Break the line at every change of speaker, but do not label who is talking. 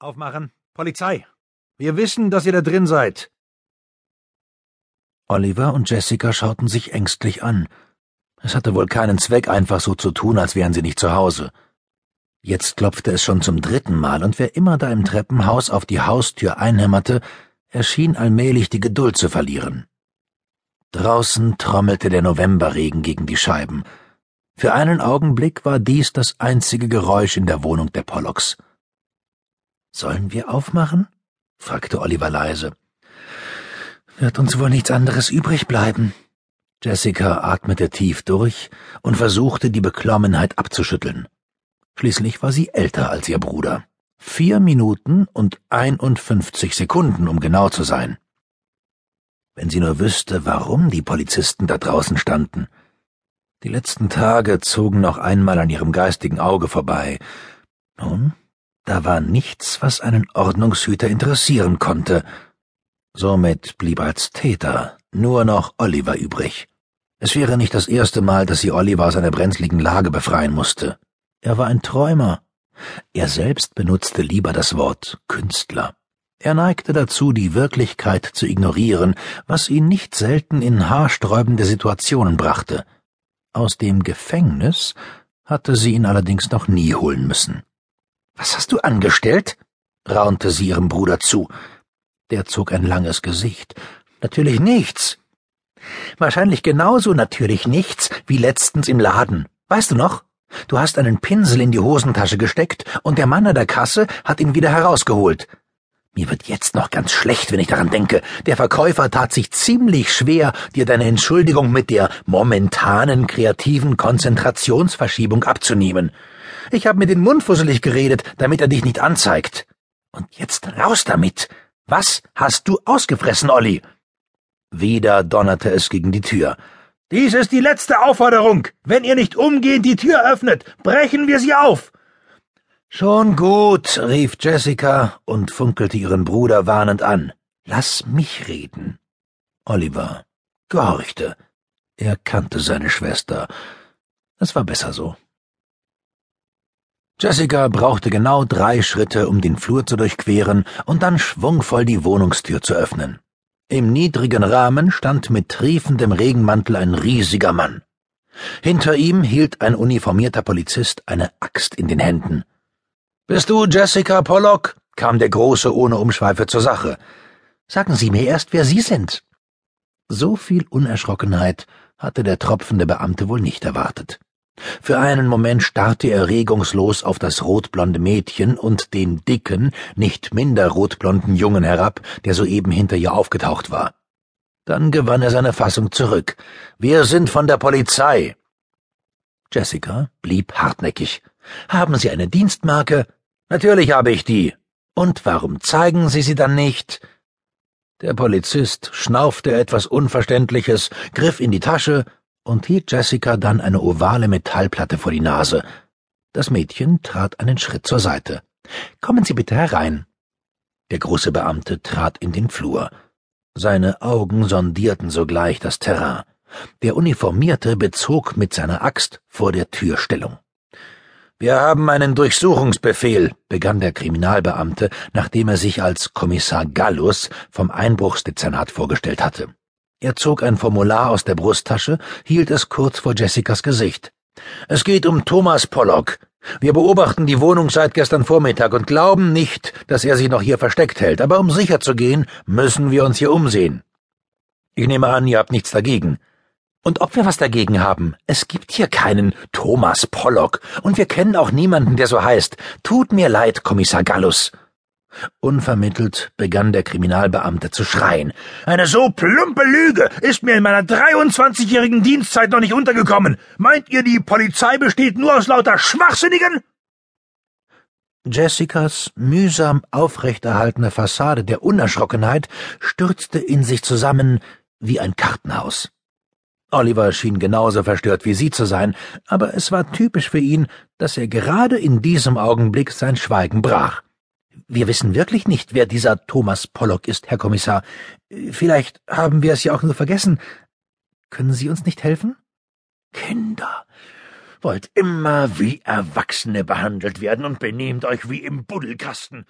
Aufmachen. Polizei. Wir wissen, dass ihr da drin seid.
Oliver und Jessica schauten sich ängstlich an. Es hatte wohl keinen Zweck, einfach so zu tun, als wären sie nicht zu Hause. Jetzt klopfte es schon zum dritten Mal, und wer immer da im Treppenhaus auf die Haustür einhämmerte, erschien allmählich die Geduld zu verlieren. Draußen trommelte der Novemberregen gegen die Scheiben. Für einen Augenblick war dies das einzige Geräusch in der Wohnung der Pollocks. Sollen wir aufmachen? fragte Oliver leise. Wird uns wohl nichts anderes übrig bleiben. Jessica atmete tief durch und versuchte, die Beklommenheit abzuschütteln. Schließlich war sie älter als ihr Bruder. Vier Minuten und einundfünfzig Sekunden, um genau zu sein. Wenn sie nur wüsste, warum die Polizisten da draußen standen. Die letzten Tage zogen noch einmal an ihrem geistigen Auge vorbei. Nun, da war nichts, was einen Ordnungshüter interessieren konnte. Somit blieb als Täter nur noch Oliver übrig. Es wäre nicht das erste Mal, dass sie Oliver aus einer brenzligen Lage befreien musste. Er war ein Träumer. Er selbst benutzte lieber das Wort Künstler. Er neigte dazu, die Wirklichkeit zu ignorieren, was ihn nicht selten in haarsträubende Situationen brachte. Aus dem Gefängnis hatte sie ihn allerdings noch nie holen müssen. Was hast du angestellt? raunte sie ihrem Bruder zu. Der zog ein langes Gesicht. Natürlich nichts. Wahrscheinlich genauso natürlich nichts wie letztens im Laden. Weißt du noch? Du hast einen Pinsel in die Hosentasche gesteckt und der Mann an der Kasse hat ihn wieder herausgeholt. Mir wird jetzt noch ganz schlecht, wenn ich daran denke. Der Verkäufer tat sich ziemlich schwer, dir deine Entschuldigung mit der momentanen kreativen Konzentrationsverschiebung abzunehmen. Ich habe mir den Mund fusselig geredet, damit er dich nicht anzeigt. Und jetzt raus damit. Was hast du ausgefressen, Olli? Wieder donnerte es gegen die Tür.
Dies ist die letzte Aufforderung. Wenn ihr nicht umgehend die Tür öffnet, brechen wir sie auf.
Schon gut, rief Jessica und funkelte ihren Bruder warnend an. Lass mich reden. Oliver gehorchte. Er kannte seine Schwester. Es war besser so. Jessica brauchte genau drei Schritte, um den Flur zu durchqueren und dann schwungvoll die Wohnungstür zu öffnen. Im niedrigen Rahmen stand mit triefendem Regenmantel ein riesiger Mann. Hinter ihm hielt ein uniformierter Polizist eine Axt in den Händen. Bist du Jessica Pollock? kam der Große ohne Umschweife zur Sache. Sagen Sie mir erst, wer Sie sind. So viel Unerschrockenheit hatte der tropfende Beamte wohl nicht erwartet. Für einen Moment starrte er regungslos auf das rotblonde Mädchen und den dicken, nicht minder rotblonden Jungen herab, der soeben hinter ihr aufgetaucht war. Dann gewann er seine Fassung zurück. Wir sind von der Polizei. Jessica blieb hartnäckig. Haben Sie eine Dienstmarke? Natürlich habe ich die. Und warum zeigen Sie sie dann nicht? Der Polizist schnaufte etwas Unverständliches, griff in die Tasche und hielt Jessica dann eine ovale Metallplatte vor die Nase. Das Mädchen trat einen Schritt zur Seite. Kommen Sie bitte herein. Der große Beamte trat in den Flur. Seine Augen sondierten sogleich das Terrain. Der Uniformierte bezog mit seiner Axt vor der Tür Stellung. Wir haben einen Durchsuchungsbefehl, begann der Kriminalbeamte, nachdem er sich als Kommissar Gallus vom Einbruchsdezernat vorgestellt hatte. Er zog ein Formular aus der Brusttasche, hielt es kurz vor Jessicas Gesicht. Es geht um Thomas Pollock. Wir beobachten die Wohnung seit gestern Vormittag und glauben nicht, dass er sich noch hier versteckt hält, aber um sicher zu gehen, müssen wir uns hier umsehen. Ich nehme an, ihr habt nichts dagegen. Und ob wir was dagegen haben, es gibt hier keinen Thomas Pollock, und wir kennen auch niemanden, der so heißt. Tut mir leid, Kommissar Gallus. Unvermittelt begann der Kriminalbeamte zu schreien. Eine so plumpe Lüge ist mir in meiner 23-jährigen Dienstzeit noch nicht untergekommen. Meint ihr, die Polizei besteht nur aus lauter Schwachsinnigen? Jessicas mühsam aufrechterhaltene Fassade der Unerschrockenheit stürzte in sich zusammen wie ein Kartenhaus. Oliver schien genauso verstört wie sie zu sein, aber es war typisch für ihn, dass er gerade in diesem Augenblick sein Schweigen brach. Wir wissen wirklich nicht, wer dieser Thomas Pollock ist, Herr Kommissar. Vielleicht haben wir es ja auch nur vergessen. Können Sie uns nicht helfen? Kinder, wollt immer wie Erwachsene behandelt werden und benehmt euch wie im Buddelkasten.